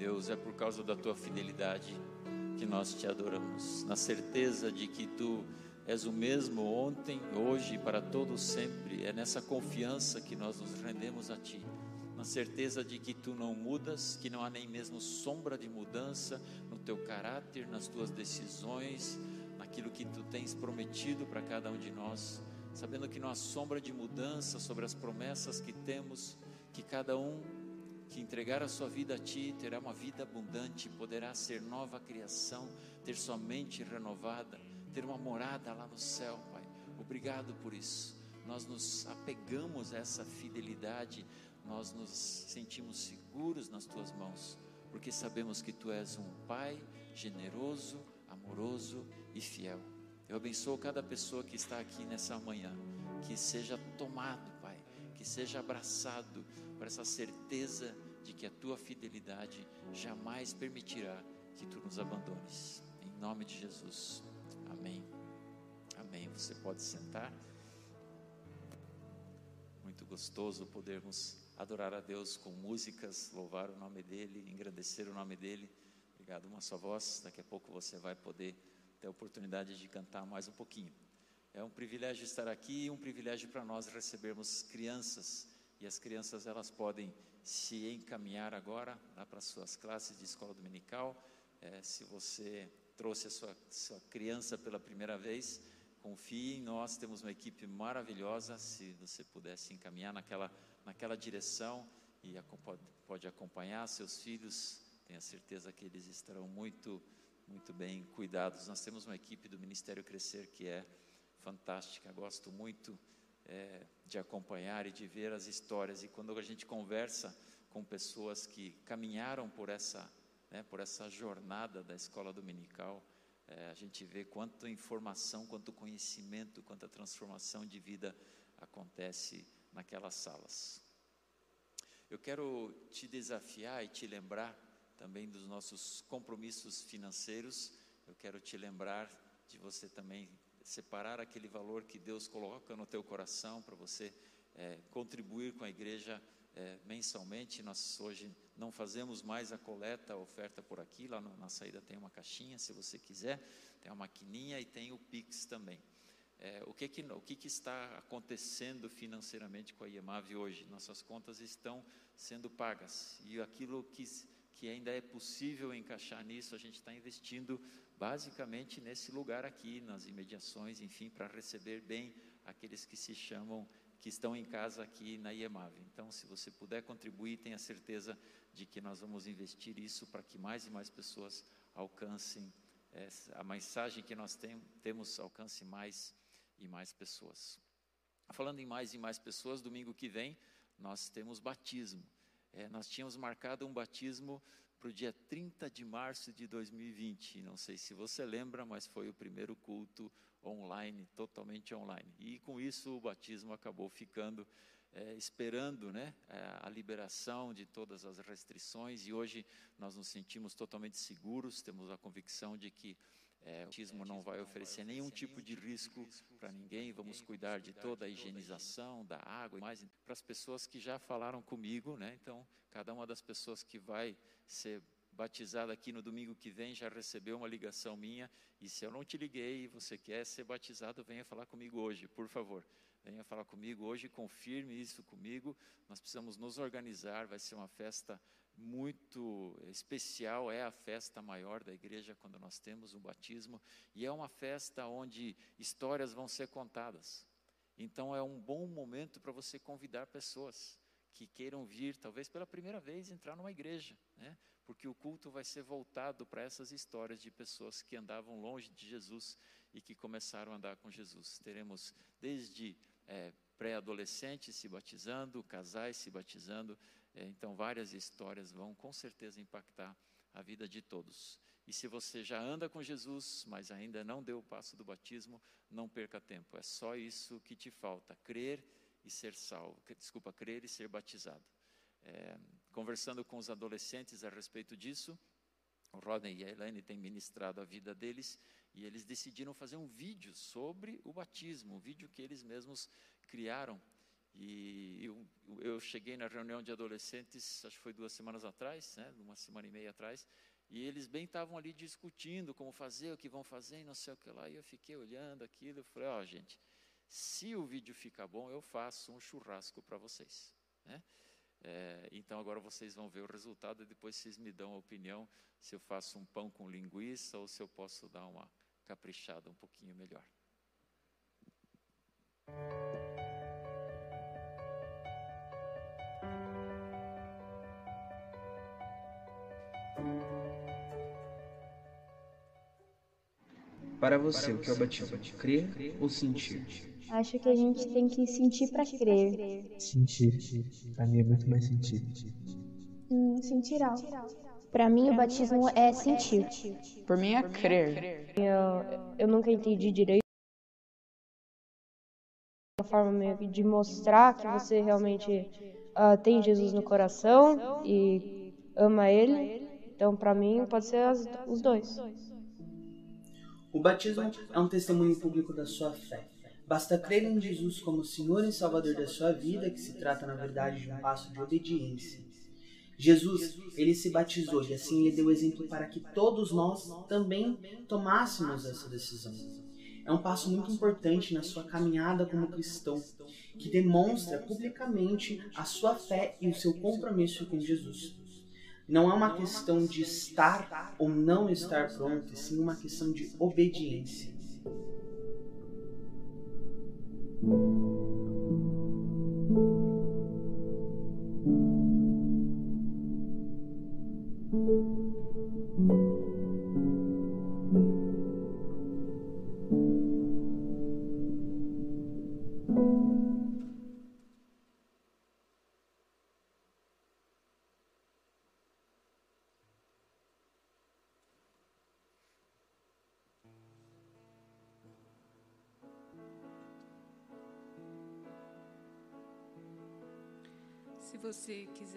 Deus, é por causa da tua fidelidade que nós te adoramos, na certeza de que tu és o mesmo ontem, hoje e para todos sempre. É nessa confiança que nós nos rendemos a ti, na certeza de que tu não mudas, que não há nem mesmo sombra de mudança no teu caráter, nas tuas decisões, naquilo que tu tens prometido para cada um de nós, sabendo que não há sombra de mudança sobre as promessas que temos, que cada um que entregar a sua vida a Ti terá uma vida abundante, poderá ser nova criação, ter sua mente renovada, ter uma morada lá no céu, Pai. Obrigado por isso. Nós nos apegamos a essa fidelidade, nós nos sentimos seguros nas Tuas mãos, porque sabemos que Tu és um Pai generoso, amoroso e fiel. Eu abençoo cada pessoa que está aqui nessa manhã, que seja tomado, que seja abraçado por essa certeza de que a tua fidelidade jamais permitirá que tu nos abandones. Em nome de Jesus. Amém. Amém. Você pode sentar. Muito gostoso podermos adorar a Deus com músicas, louvar o nome dEle, engrandecer o nome dEle. Obrigado, uma só voz. Daqui a pouco você vai poder ter a oportunidade de cantar mais um pouquinho. É um privilégio estar aqui e um privilégio para nós recebermos crianças. E as crianças elas podem se encaminhar agora lá para suas classes de escola dominical. É, se você trouxe a sua, sua criança pela primeira vez, confie em nós, temos uma equipe maravilhosa. Se você pudesse encaminhar naquela, naquela direção e pode, pode acompanhar seus filhos, tenha certeza que eles estarão muito, muito bem cuidados. Nós temos uma equipe do Ministério Crescer que é fantástica, gosto muito é, de acompanhar e de ver as histórias. E quando a gente conversa com pessoas que caminharam por essa, né, por essa jornada da escola dominical, é, a gente vê quanta informação, quanto conhecimento, quanta transformação de vida acontece naquelas salas. Eu quero te desafiar e te lembrar também dos nossos compromissos financeiros. Eu quero te lembrar de você também separar aquele valor que Deus coloca no teu coração para você é, contribuir com a igreja é, mensalmente. Nós hoje não fazemos mais a coleta, a oferta por aqui. Lá no, na saída tem uma caixinha, se você quiser, tem uma maquininha e tem o Pix também. É, o que, que, o que, que está acontecendo financeiramente com a IEMAV hoje? Nossas contas estão sendo pagas e aquilo que, que ainda é possível encaixar nisso, a gente está investindo basicamente nesse lugar aqui, nas imediações, enfim, para receber bem aqueles que se chamam, que estão em casa aqui na IEMAV. Então, se você puder contribuir, tenha certeza de que nós vamos investir isso para que mais e mais pessoas alcancem essa, a mensagem que nós tem, temos, alcance mais e mais pessoas. Falando em mais e mais pessoas, domingo que vem nós temos batismo. É, nós tínhamos marcado um batismo para o dia 30 de março de 2020. Não sei se você lembra, mas foi o primeiro culto online, totalmente online. E com isso o batismo acabou ficando é, esperando né, a liberação de todas as restrições. E hoje nós nos sentimos totalmente seguros, temos a convicção de que é, o batismo não vai oferecer nenhum tipo de risco para ninguém. Vamos cuidar de toda a higienização da água e mais para as pessoas que já falaram comigo, né? Então, cada uma das pessoas que vai ser batizada aqui no domingo que vem já recebeu uma ligação minha. E se eu não te liguei e você quer ser batizado, venha falar comigo hoje, por favor. Venha falar comigo hoje, confirme isso comigo. Nós precisamos nos organizar. Vai ser uma festa muito especial, é a festa maior da igreja quando nós temos o batismo, e é uma festa onde histórias vão ser contadas. Então é um bom momento para você convidar pessoas que queiram vir, talvez pela primeira vez, entrar numa igreja, né? porque o culto vai ser voltado para essas histórias de pessoas que andavam longe de Jesus e que começaram a andar com Jesus. Teremos desde é, pré-adolescentes se batizando, casais se batizando, então, várias histórias vão com certeza impactar a vida de todos. E se você já anda com Jesus, mas ainda não deu o passo do batismo, não perca tempo. É só isso que te falta: crer e ser salvo. Desculpa, crer e ser batizado. É, conversando com os adolescentes a respeito disso, o Rodney e a Elaine têm ministrado a vida deles e eles decidiram fazer um vídeo sobre o batismo, um vídeo que eles mesmos criaram E eu, eu cheguei na reunião de adolescentes, acho que foi duas semanas atrás, né, uma semana e meia atrás, e eles bem estavam ali discutindo como fazer, o que vão fazer, e não sei o que lá. E eu fiquei olhando aquilo, e falei, ó, oh, gente, se o vídeo ficar bom, eu faço um churrasco para vocês. Né? É, então agora vocês vão ver o resultado e depois vocês me dão a opinião se eu faço um pão com linguiça ou se eu posso dar uma caprichada um pouquinho melhor. Para você, o que é o batismo? Crer ou sentir? Acho que a gente tem que sentir para crer. Sentir. Para mim é muito mais sentir. Hum, sentir algo. Para mim o batismo é sentir. Por mim é crer. Eu, eu nunca entendi direito. Uma forma meio de mostrar que você realmente uh, tem Jesus no coração e ama Ele. Então, para mim, pode ser as, os dois. O batismo é um testemunho público da sua fé. Basta crer em Jesus como Senhor e Salvador da sua vida, que se trata, na verdade, de um passo de obediência. Jesus, ele se batizou e assim ele deu exemplo para que todos nós também tomássemos essa decisão. É um passo muito importante na sua caminhada como cristão, que demonstra publicamente a sua fé e o seu compromisso com Jesus. Não é uma questão de estar ou não estar pronto, e sim uma questão de obediência.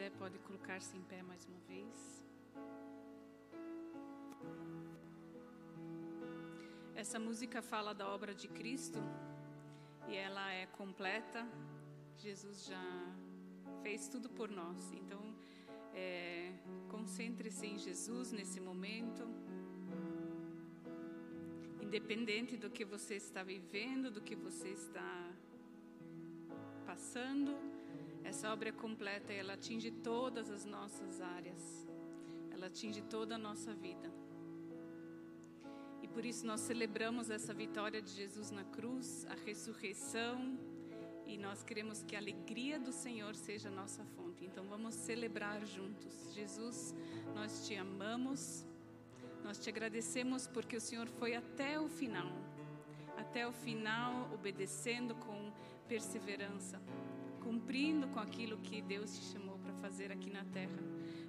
Quiser, pode colocar-se em pé mais uma vez. Essa música fala da obra de Cristo e ela é completa. Jesus já fez tudo por nós. Então, é, concentre-se em Jesus nesse momento. Independente do que você está vivendo, do que você está passando essa obra é completa e ela atinge todas as nossas áreas. Ela atinge toda a nossa vida. E por isso nós celebramos essa vitória de Jesus na cruz, a ressurreição, e nós queremos que a alegria do Senhor seja nossa fonte. Então vamos celebrar juntos. Jesus, nós te amamos. Nós te agradecemos porque o Senhor foi até o final. Até o final, obedecendo com perseverança cumprindo com aquilo que Deus te chamou para fazer aqui na terra.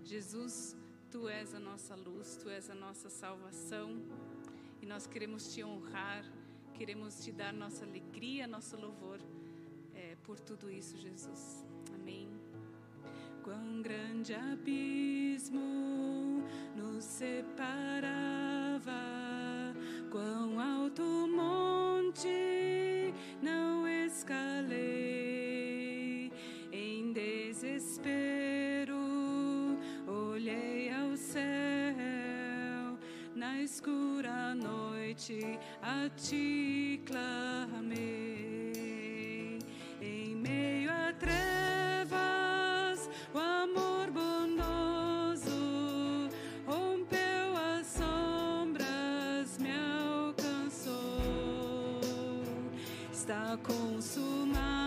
Jesus, tu és a nossa luz, tu és a nossa salvação e nós queremos te honrar, queremos te dar nossa alegria, nosso louvor é, por tudo isso, Jesus. Amém. Quão grande abismo nos separava, quão alto monte escura noite a ti clamei. Em meio a trevas, o amor bondoso rompeu as sombras, me alcançou. Está consumado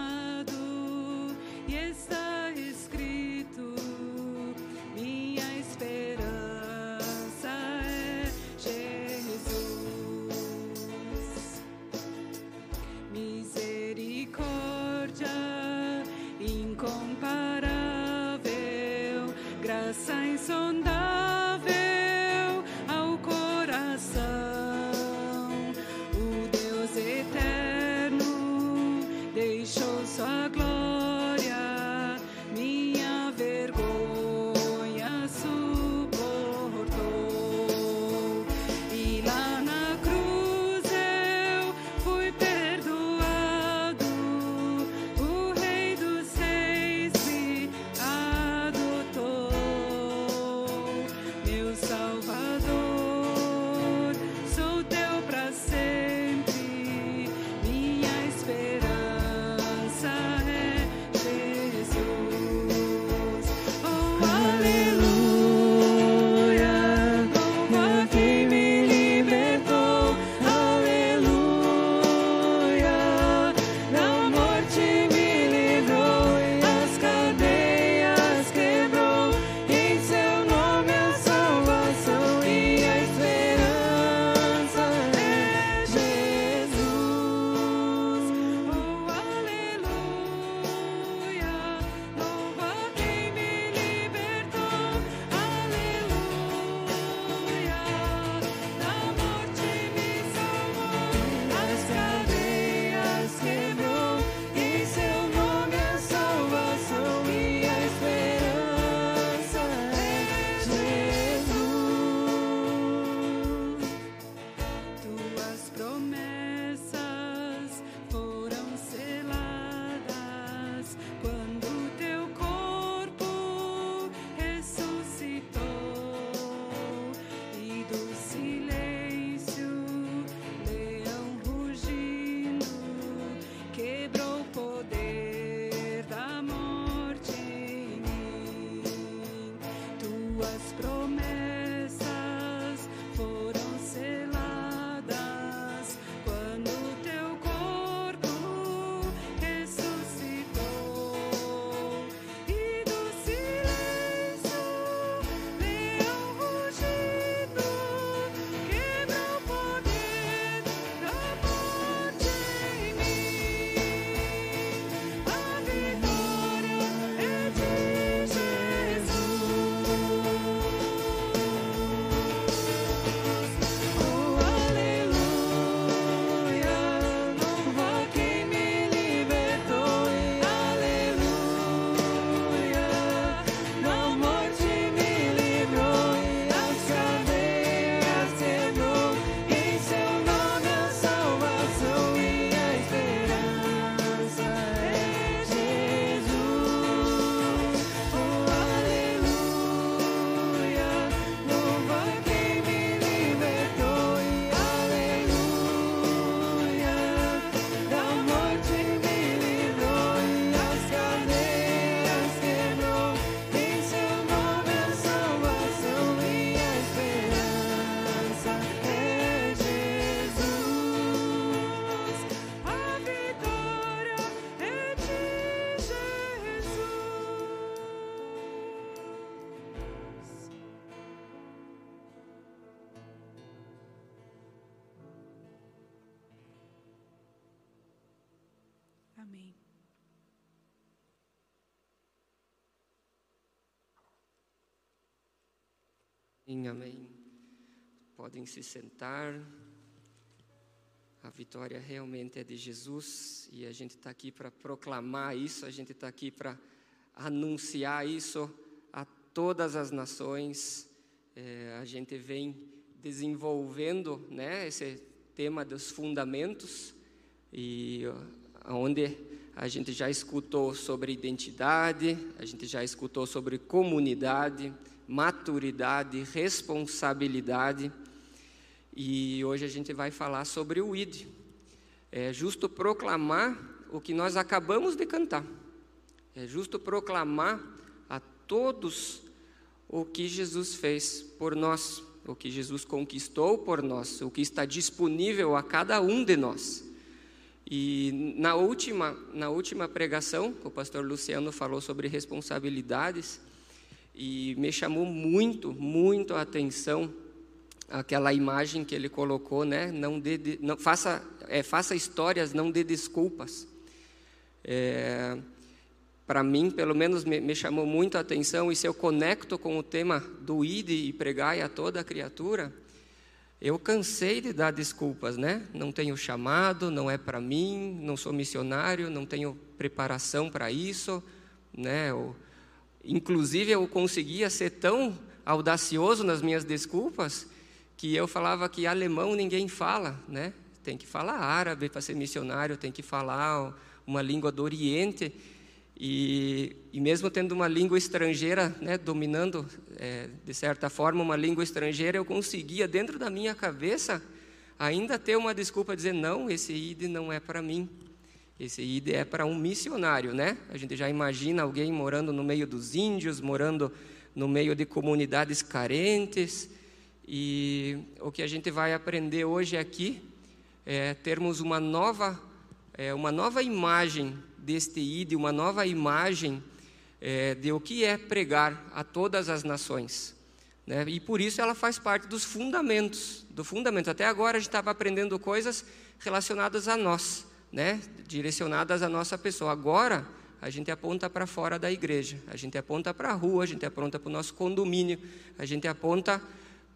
Tomé Amém. Podem se sentar. A vitória realmente é de Jesus e a gente está aqui para proclamar isso, a gente está aqui para anunciar isso a todas as nações. É, a gente vem desenvolvendo né, esse tema dos fundamentos e onde a gente já escutou sobre identidade, a gente já escutou sobre comunidade, maturidade, responsabilidade. E hoje a gente vai falar sobre o ID. É justo proclamar o que nós acabamos de cantar. É justo proclamar a todos o que Jesus fez por nós, o que Jesus conquistou por nós, o que está disponível a cada um de nós. E na última, na última pregação, o pastor Luciano falou sobre responsabilidades e me chamou muito, muito a atenção aquela imagem que ele colocou, né? Não, dê, de- não faça, é, faça histórias, não dê desculpas. É, Para mim, pelo menos, me, me chamou muito a atenção e se eu conecto com o tema do ide e pregai a toda a criatura, eu cansei de dar desculpas, né? Não tenho chamado, não é para mim, não sou missionário, não tenho preparação para isso, né? Eu, inclusive eu conseguia ser tão audacioso nas minhas desculpas que eu falava que alemão ninguém fala, né? Tem que falar árabe para ser missionário, tem que falar uma língua do Oriente. E, e mesmo tendo uma língua estrangeira, né, dominando é, de certa forma uma língua estrangeira, eu conseguia dentro da minha cabeça ainda ter uma desculpa dizer não, esse ID não é para mim. Esse ID é para um missionário, né? A gente já imagina alguém morando no meio dos índios, morando no meio de comunidades carentes. E o que a gente vai aprender hoje aqui é termos uma nova, é, uma nova imagem deste ID, uma nova imagem é, de o que é pregar a todas as nações. Né? E por isso ela faz parte dos fundamentos, do fundamento. Até agora a gente estava aprendendo coisas relacionadas a nós, né? direcionadas à nossa pessoa. Agora a gente aponta para fora da igreja, a gente aponta para a rua, a gente aponta para o nosso condomínio, a gente aponta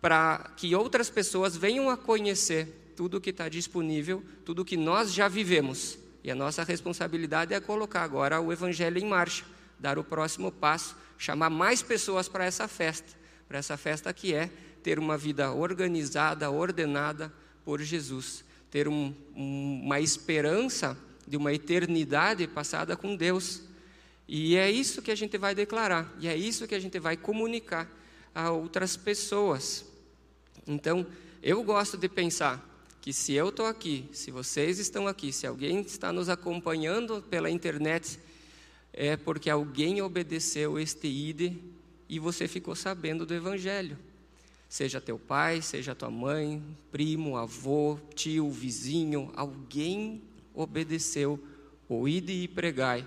para que outras pessoas venham a conhecer tudo que está disponível, tudo que nós já vivemos. E a nossa responsabilidade é colocar agora o Evangelho em marcha, dar o próximo passo, chamar mais pessoas para essa festa, para essa festa que é ter uma vida organizada, ordenada por Jesus, ter um, um, uma esperança de uma eternidade passada com Deus. E é isso que a gente vai declarar, e é isso que a gente vai comunicar a outras pessoas. Então, eu gosto de pensar que se eu estou aqui, se vocês estão aqui, se alguém está nos acompanhando pela internet, é porque alguém obedeceu este ide e você ficou sabendo do Evangelho. Seja teu pai, seja tua mãe, primo, avô, tio, vizinho, alguém obedeceu o ide e pregai,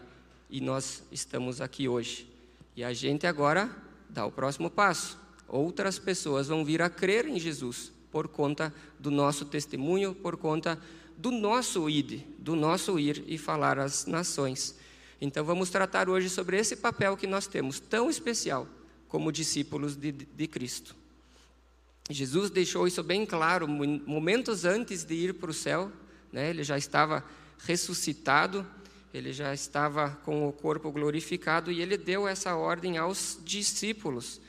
e nós estamos aqui hoje. E a gente agora dá o próximo passo. Outras pessoas vão vir a crer em Jesus por conta do nosso testemunho, por conta do nosso ide, do nosso ir e falar às nações. Então vamos tratar hoje sobre esse papel que nós temos, tão especial como discípulos de, de Cristo. Jesus deixou isso bem claro momentos antes de ir para o céu, né? ele já estava ressuscitado, ele já estava com o corpo glorificado e ele deu essa ordem aos discípulos.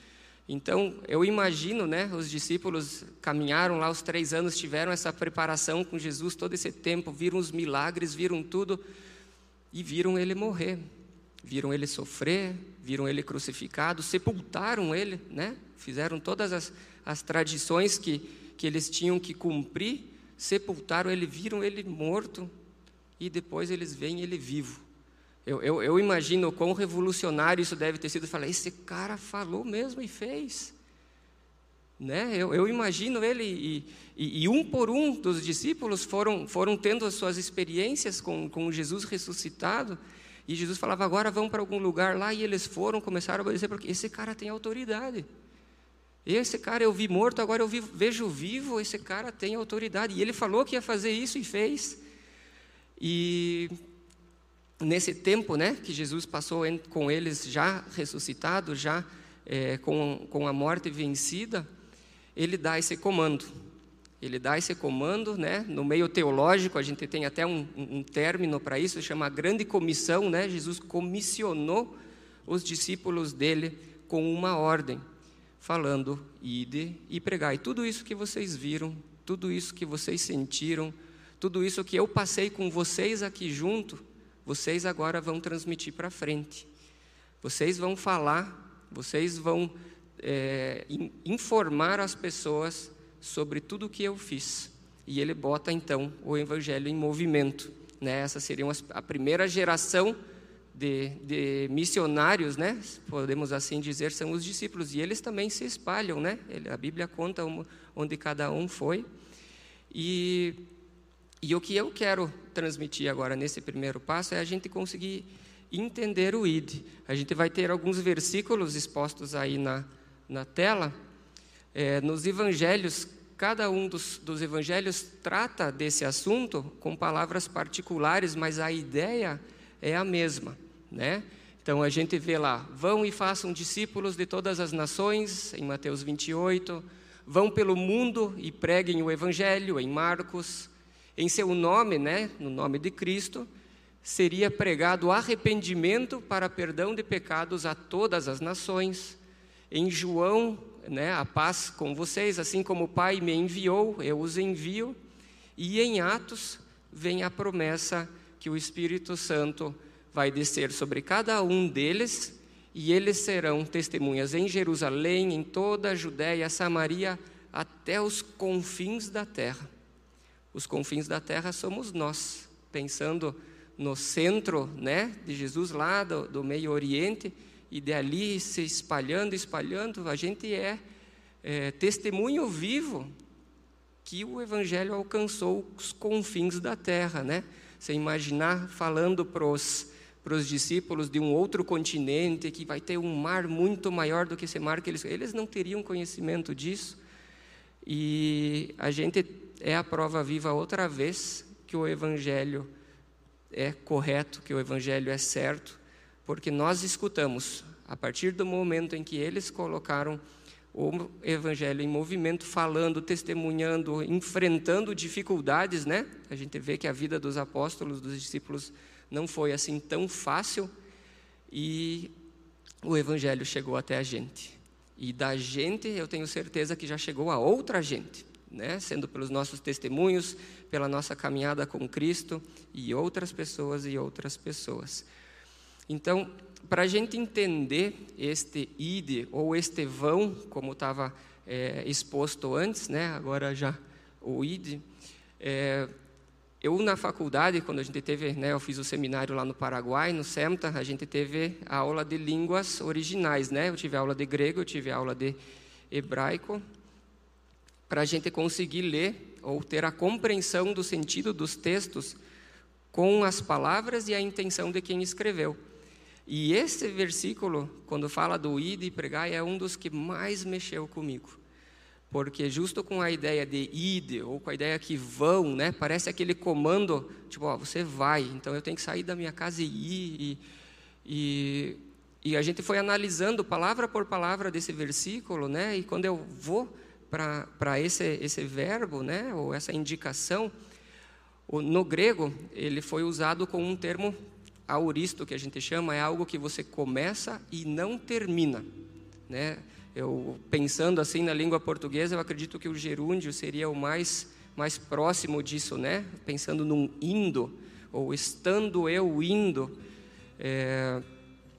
Então, eu imagino, né, os discípulos caminharam lá os três anos, tiveram essa preparação com Jesus todo esse tempo, viram os milagres, viram tudo e viram ele morrer, viram ele sofrer, viram ele crucificado, sepultaram ele, né? Fizeram todas as, as tradições que, que eles tinham que cumprir, sepultaram ele, viram ele morto e depois eles veem ele vivo. Eu, eu, eu imagino quão revolucionário isso deve ter sido. Falar, esse cara falou mesmo e fez. Né? Eu, eu imagino ele, e, e, e, um por um dos discípulos foram, foram tendo as suas experiências com, com Jesus ressuscitado, e Jesus falava: agora vão para algum lugar lá, e eles foram, começaram a obedecer, porque esse cara tem autoridade. Esse cara eu vi morto, agora eu vi, vejo vivo, esse cara tem autoridade. E ele falou que ia fazer isso e fez. E nesse tempo né, que Jesus passou com eles já ressuscitado, já é, com, com a morte vencida, ele dá esse comando. Ele dá esse comando, né? No meio teológico, a gente tem até um, um término para isso, chama Grande Comissão, né? Jesus comissionou os discípulos dele com uma ordem, falando: ide e pregai. Tudo isso que vocês viram, tudo isso que vocês sentiram, tudo isso que eu passei com vocês aqui junto, vocês agora vão transmitir para frente. Vocês vão falar, vocês vão é, informar as pessoas sobre tudo o que eu fiz. E ele bota então o evangelho em movimento. Né? Essa seria a primeira geração de, de, missionários, né? podemos assim dizer, são os discípulos. E eles também se espalham. Né? A Bíblia conta onde cada um foi. E e o que eu quero transmitir agora nesse primeiro passo é a gente conseguir entender o ID. A gente vai ter alguns versículos expostos aí na, na tela. É, nos evangelhos, cada um dos, dos evangelhos trata desse assunto com palavras particulares, mas a ideia é a mesma, né? Então a gente vê lá, vão e façam discípulos de todas as nações, em Mateus 28, vão pelo mundo e preguem o evangelho, em Marcos, em seu nome, né, no nome de Cristo, seria pregado arrependimento para perdão de pecados a todas as nações. Em João, né, a paz com vocês, assim como o Pai me enviou, eu os envio. E em Atos vem a promessa que o Espírito Santo vai descer sobre cada um deles e eles serão testemunhas em Jerusalém, em toda a Judéia, Samaria, até os confins da terra os confins da terra somos nós, pensando no centro né, de Jesus, lá do, do Meio Oriente, e de ali se espalhando, espalhando, a gente é, é testemunho vivo que o Evangelho alcançou os confins da terra. Né? Você imaginar falando para os para os discípulos de um outro continente que vai ter um mar muito maior do que esse mar que eles eles não teriam conhecimento disso e a gente é a prova viva outra vez que o Evangelho é correto, que o Evangelho é certo, porque nós escutamos, a partir do momento em que eles colocaram o Evangelho em movimento, falando, testemunhando, enfrentando dificuldades, né? A gente vê que a vida dos apóstolos, dos discípulos, não foi assim tão fácil e o Evangelho chegou até a gente. E da gente, eu tenho certeza que já chegou a outra gente né? sendo pelos nossos testemunhos, pela nossa caminhada com Cristo e outras pessoas e outras pessoas. Então, para a gente entender este ide ou este vão, como estava é, exposto antes, né? agora já o ide, é, eu na faculdade, quando a gente teve, né, eu fiz o seminário lá no Paraguai, no SEMTA, a gente teve a aula de línguas originais, né? Eu tive aula de grego, eu tive aula de hebraico, para a gente conseguir ler ou ter a compreensão do sentido dos textos com as palavras e a intenção de quem escreveu. E esse versículo, quando fala do id e pregar, é um dos que mais mexeu comigo. Porque justo com a ideia de id, ou com a ideia que vão, né, parece aquele comando, tipo, ó, você vai, então eu tenho que sair da minha casa e ir. E, e, e a gente foi analisando palavra por palavra desse versículo, né, e quando eu vou para esse, esse verbo, né, ou essa indicação, no grego, ele foi usado com um termo auristo, que a gente chama, é algo que você começa e não termina. Né? Eu, pensando assim na língua portuguesa, eu acredito que o gerúndio seria o mais, mais próximo disso, né? pensando num indo, ou estando eu indo. É,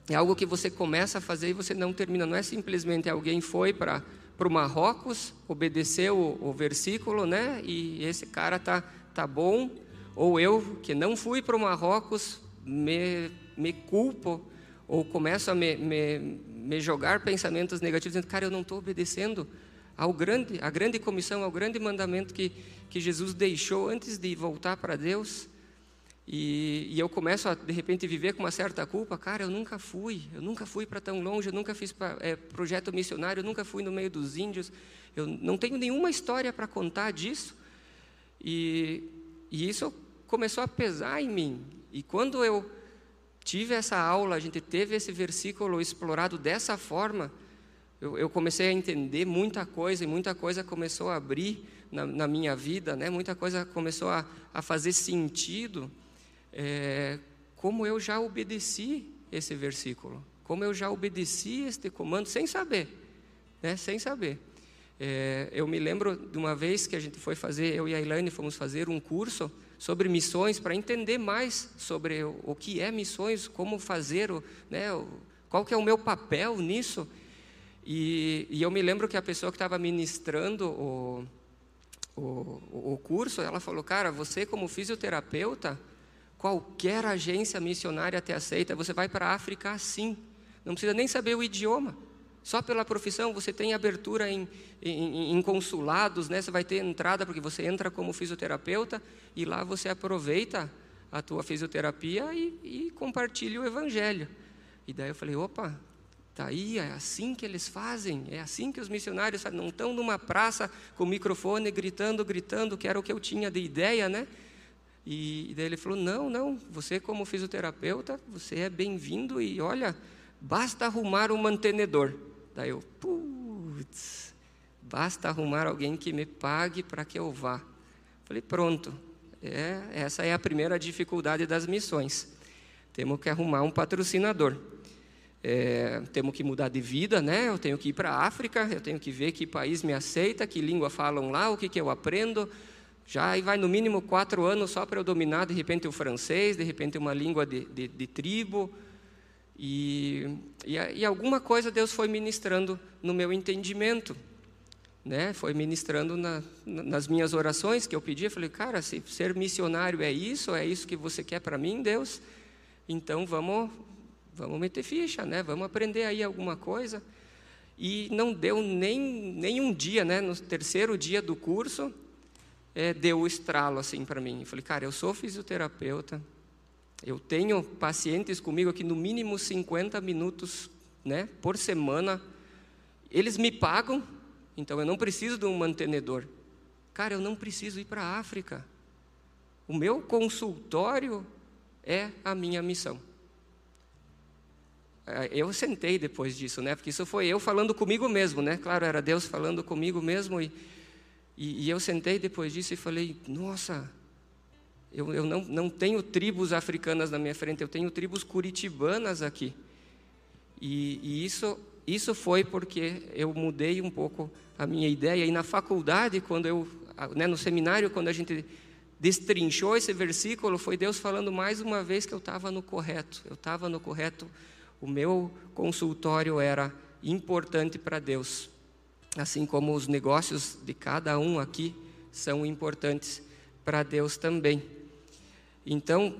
é algo que você começa a fazer e você não termina. Não é simplesmente alguém foi para para o Marrocos, obedeceu o, o, versículo, né? E esse cara tá tá bom. Ou eu que não fui para o Marrocos, me, me culpo ou começo a me, me, me jogar pensamentos negativos, dizendo, cara, eu não estou obedecendo ao grande, à grande comissão, ao grande mandamento que, que Jesus deixou antes de voltar para Deus. E, e, eu começo a, de repente, viver com uma certa culpa. Cara, eu nunca fui, eu nunca fui para tão longe, eu nunca fiz pra, é, projeto missionário, eu nunca fui no meio dos índios. Eu não tenho nenhuma história para contar disso. E, e isso começou a pesar em mim. E quando eu tive essa aula, a gente teve esse versículo explorado dessa forma, eu, eu comecei a entender muita coisa e muita coisa começou a abrir na, na minha vida, né? muita coisa começou a, a fazer sentido, é, como eu já obedeci esse versículo, como eu já obedeci este comando sem saber, né? sem saber. É, eu me lembro de uma vez que a gente foi fazer, eu e a Elaine fomos fazer um curso sobre missões para entender mais sobre o, que é missões, como fazer, né, qual que é o meu papel nisso. E, e eu me lembro que a pessoa que estava ministrando o, o, o curso, ela falou, cara, você como fisioterapeuta, qualquer agência missionária te aceita, você vai para a África assim, não precisa nem saber o idioma. Só pela profissão você tem abertura em, em, em, consulados, né? Você vai ter entrada porque você entra como fisioterapeuta e lá você aproveita a tua fisioterapia e, e compartilha o evangelho. E daí eu falei, opa, tá aí, é assim que eles fazem, é assim que os missionários fazem. Não estão numa praça com microfone gritando, gritando, que era o que eu tinha de ideia, né? E, e daí ele falou, não, não, você como fisioterapeuta, você é bem-vindo e olha, basta arrumar um mantenedor. Daí eu, putz, basta arrumar alguém que me pague para que eu vá. Falei, pronto, é, essa é a primeira dificuldade das missões. Temos que arrumar um patrocinador. É, temos que mudar de vida, né? Eu tenho que ir para a África, eu tenho que ver que país me aceita, que língua falam lá, o que, que eu aprendo. Já aí vai no mínimo quatro anos só para eu dominar de repente o francês, de repente uma língua de, de, de tribo. E, e, e, alguma coisa Deus foi ministrando no meu entendimento, né? Foi ministrando na, nas minhas orações que eu pedi. Eu falei, cara, se ser missionário é isso, é isso que você quer para mim, Deus, então vamos, vamos meter ficha, né? Vamos aprender aí alguma coisa. E não deu nem, nem um dia, né? No terceiro dia do curso, é, deu o estralo assim para mim. Eu falei, cara, eu sou fisioterapeuta, eu tenho pacientes comigo aqui no mínimo 50 minutos né, por semana. Eles me pagam, então eu não preciso de um mantenedor. Cara, eu não preciso ir para a África. O meu consultório é a minha missão. É, eu sentei depois disso, né? Porque isso foi eu falando comigo mesmo, né? Claro, era Deus falando comigo mesmo e, e, e eu sentei depois disso e falei: Nossa, eu, eu não, não tenho tribos africanas na minha frente, eu tenho tribos curitibanas aqui. E, e isso, isso foi porque eu mudei um pouco a minha ideia. E na faculdade, quando eu, né, no seminário, quando a gente destrinchou esse versículo, foi Deus falando mais uma vez que eu estava no correto. Eu estava no correto. O meu consultório era importante para Deus, assim como os negócios de cada um aqui são importantes para Deus também. Então,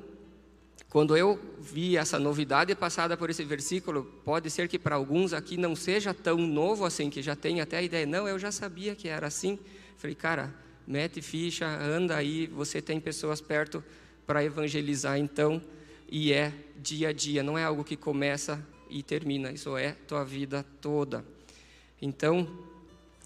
quando eu vi essa novidade passada por esse versículo, pode ser que para alguns aqui não seja tão novo assim, que já tem até a ideia, não, eu já sabia que era assim. Falei, cara, mete ficha, anda aí, você tem pessoas perto para evangelizar então, e é dia a dia, não é algo que começa e termina, isso é tua vida toda. Então,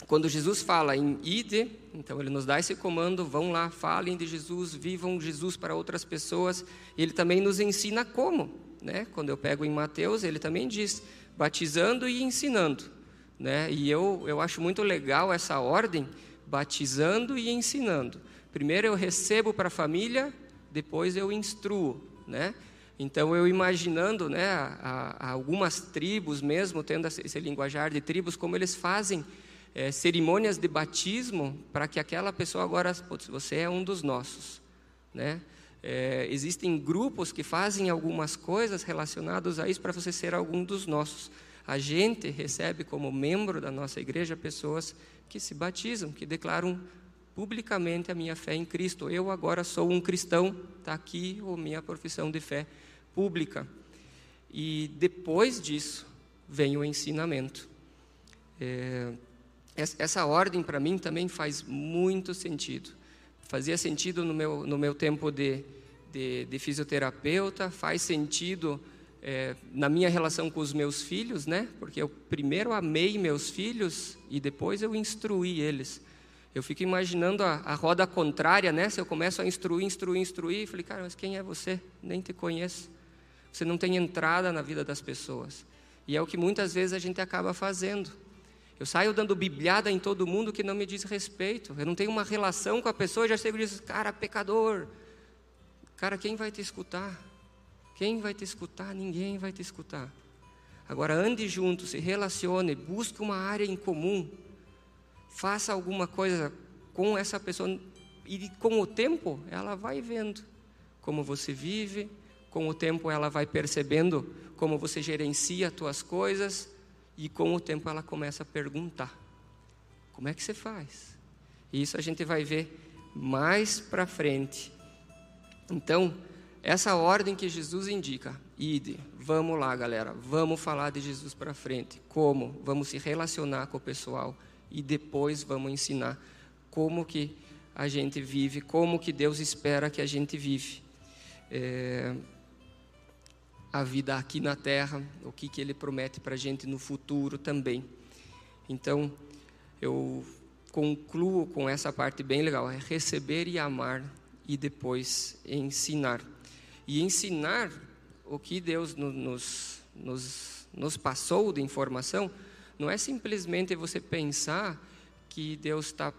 quando Jesus fala em ide, então ele nos dá esse comando, vão lá, falem de Jesus, vivam Jesus para outras pessoas. Ele também nos ensina como, né? Quando eu pego em Mateus, ele também diz, batizando e ensinando, né? E eu eu acho muito legal essa ordem, batizando e ensinando. Primeiro eu recebo para a família, depois eu instruo, né? Então eu imaginando, né, a, a algumas tribos mesmo tendo esse, linguajar de tribos, como eles fazem é, cerimônias de batismo para que aquela pessoa agora, putz, você é um dos nossos, né? É, existem grupos que fazem algumas coisas relacionadas a isso para você ser algum dos nossos. A gente recebe como membro da nossa igreja pessoas que se batizam, que declaram publicamente a minha fé em Cristo. Eu agora sou um cristão, está aqui a minha profissão de fé pública. E depois disso vem o ensinamento. É, essa ordem para mim também faz muito sentido. Fazia sentido no meu, no meu tempo de, de, de fisioterapeuta, faz sentido é, na minha relação com os meus filhos, né? Porque eu primeiro amei meus filhos e depois eu instruí eles. Eu fico imaginando a, a roda contrária, né? Se eu começo a instruir, instruir, instruir, falei, cara, mas quem é você? Nem te conheço. Você não tem entrada na vida das pessoas. E é o que muitas vezes a gente acaba fazendo. Eu saio dando bibliada em todo mundo que não me diz respeito. Eu não tenho uma relação com a pessoa já chego e diz, cara, pecador. Cara, quem vai te escutar? Quem vai te escutar? Ninguém vai te escutar. Agora ande junto, se relacione, busque uma área em comum. Faça alguma coisa com essa pessoa e com o tempo ela vai vendo como você vive, com o tempo ela vai percebendo como você gerencia as tuas coisas e com o tempo ela começa a perguntar: como é que você faz? E isso a gente vai ver mais para frente. Então, essa ordem que Jesus indica, ide, vamos lá, galera, vamos falar de Jesus para frente. Como? Vamos se relacionar com o pessoal e depois vamos ensinar como que a gente vive, como que Deus espera que a gente vive. É, a vida aqui na terra, o que, que Ele promete para a gente no futuro também. Então, eu concluo com essa parte bem legal: é receber e amar e depois ensinar. E ensinar o que Deus nos, nos, nos passou de informação não é simplesmente você pensar que Deus está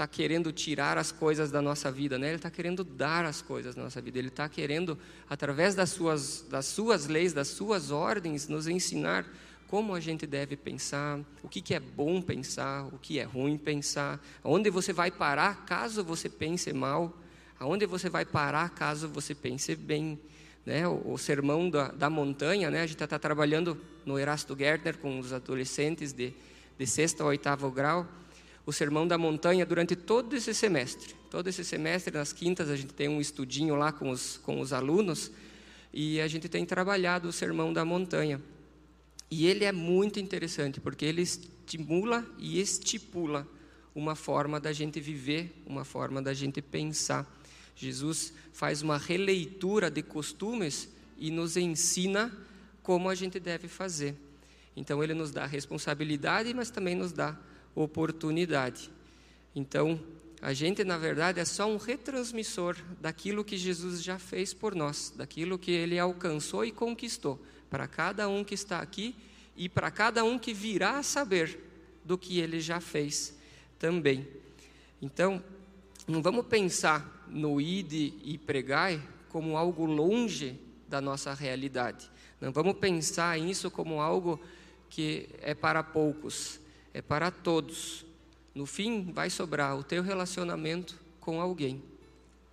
está querendo tirar as coisas da nossa vida, né? Ele está querendo dar as coisas da nossa vida. Ele está querendo, através das suas, das suas leis, das suas ordens, nos ensinar como a gente deve pensar, o que, que é bom pensar, o que é ruim pensar, aonde você vai parar caso você pense mal, aonde você vai parar caso você pense bem. Né? O, o sermão da, da montanha, né? a gente está trabalhando no Erasto Gärtner com os adolescentes de, de sexto a oitavo grau, o Sermão da Montanha durante todo esse semestre. Todo esse semestre, nas quintas, a gente tem um estudinho lá com os, com os alunos e a gente tem trabalhado o Sermão da Montanha. E ele é muito interessante, porque ele estimula e estipula uma forma da gente viver, uma forma da gente pensar. Jesus faz uma releitura de costumes e nos ensina como a gente deve fazer. Então, ele nos dá responsabilidade, mas também nos dá oportunidade. Então, a gente, na verdade, é só um retransmissor daquilo que Jesus já fez por nós, daquilo que ele alcançou e conquistou, para cada um que está aqui e para cada um que virá a saber do que ele já fez também. Então, não vamos pensar no ide e pregai como algo longe da nossa realidade. Não vamos pensar nisso como algo que é para poucos é para todos. No fim, vai sobrar o teu relacionamento com alguém.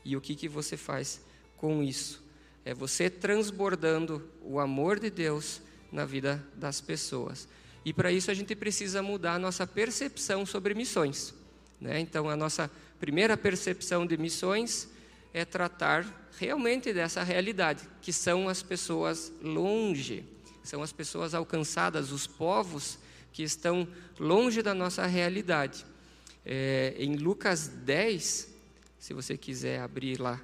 E o que, que você faz com isso? É você transbordando o amor de Deus na vida das pessoas. E para isso a gente precisa mudar a nossa percepção sobre missões. Né? Então, a nossa primeira percepção de missões é tratar realmente dessa realidade, que são as pessoas longe, são as pessoas alcançadas, os povos que estão longe da nossa realidade. É, em Lucas 10, se você quiser abrir lá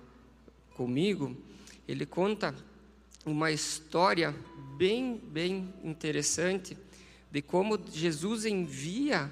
comigo, ele conta uma história bem, bem interessante de como Jesus envia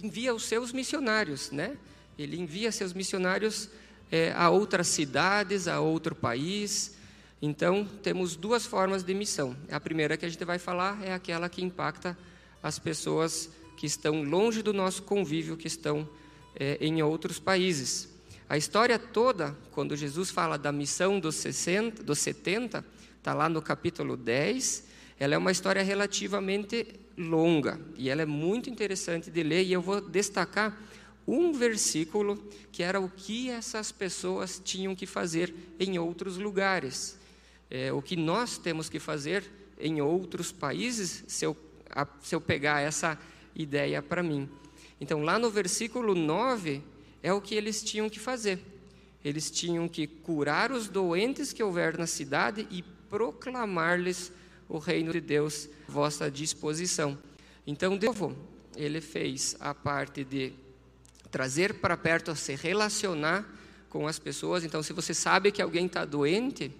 envia os seus missionários, né? Ele envia seus missionários é, a outras cidades, a outro país. Então, temos duas formas de missão. A primeira que a gente vai falar é aquela que impacta as pessoas que estão longe do nosso convívio, que estão é, em outros países. A história toda, quando Jesus fala da missão dos, 60, dos 70, está lá no capítulo 10, ela é uma história relativamente longa e ela é muito interessante de ler e eu vou destacar um versículo que era o que essas pessoas tinham que fazer em outros lugares, é, o que nós temos que fazer em outros países, se eu, se eu pegar essa ideia para mim. Então, lá no versículo 9, é o que eles tinham que fazer. Eles tinham que curar os doentes que houver na cidade e proclamar-lhes o reino de Deus à vossa disposição. Então, Deus, ele fez a parte de trazer para perto, se relacionar com as pessoas. Então, se você sabe que alguém está doente,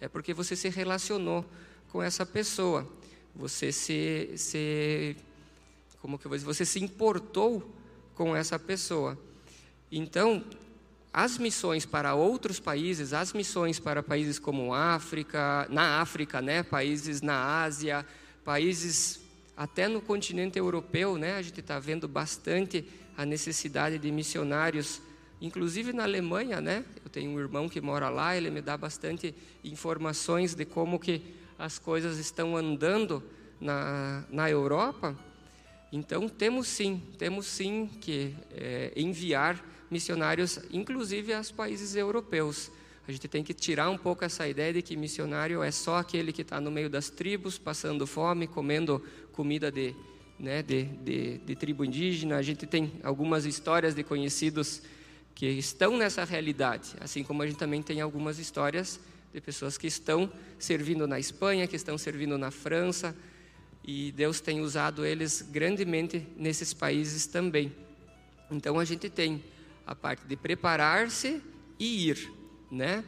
é porque você se relacionou com essa pessoa. Você se, se como que eu vou dizer, você se importou com essa pessoa. Então, as missões para outros países, as missões para países como África, na África, né, países na Ásia, países até no continente europeu, né, a gente está vendo bastante a necessidade de missionários, inclusive na Alemanha, né? Eu tenho um irmão que mora lá, ele me dá bastante informações de como que as coisas estão andando na, na Europa. Então temos sim, temos sim que é, enviar missionários, inclusive aos países europeus. A gente tem que tirar um pouco essa ideia de que missionário é só aquele que está no meio das tribos, passando fome, comendo comida de, né, de, de, de tribo indígena. A gente tem algumas histórias de conhecidos que estão nessa realidade, assim como a gente também tem algumas histórias de pessoas que estão servindo na Espanha, que estão servindo na França, e Deus tem usado eles grandemente nesses países também. Então a gente tem a parte de preparar-se e ir, né?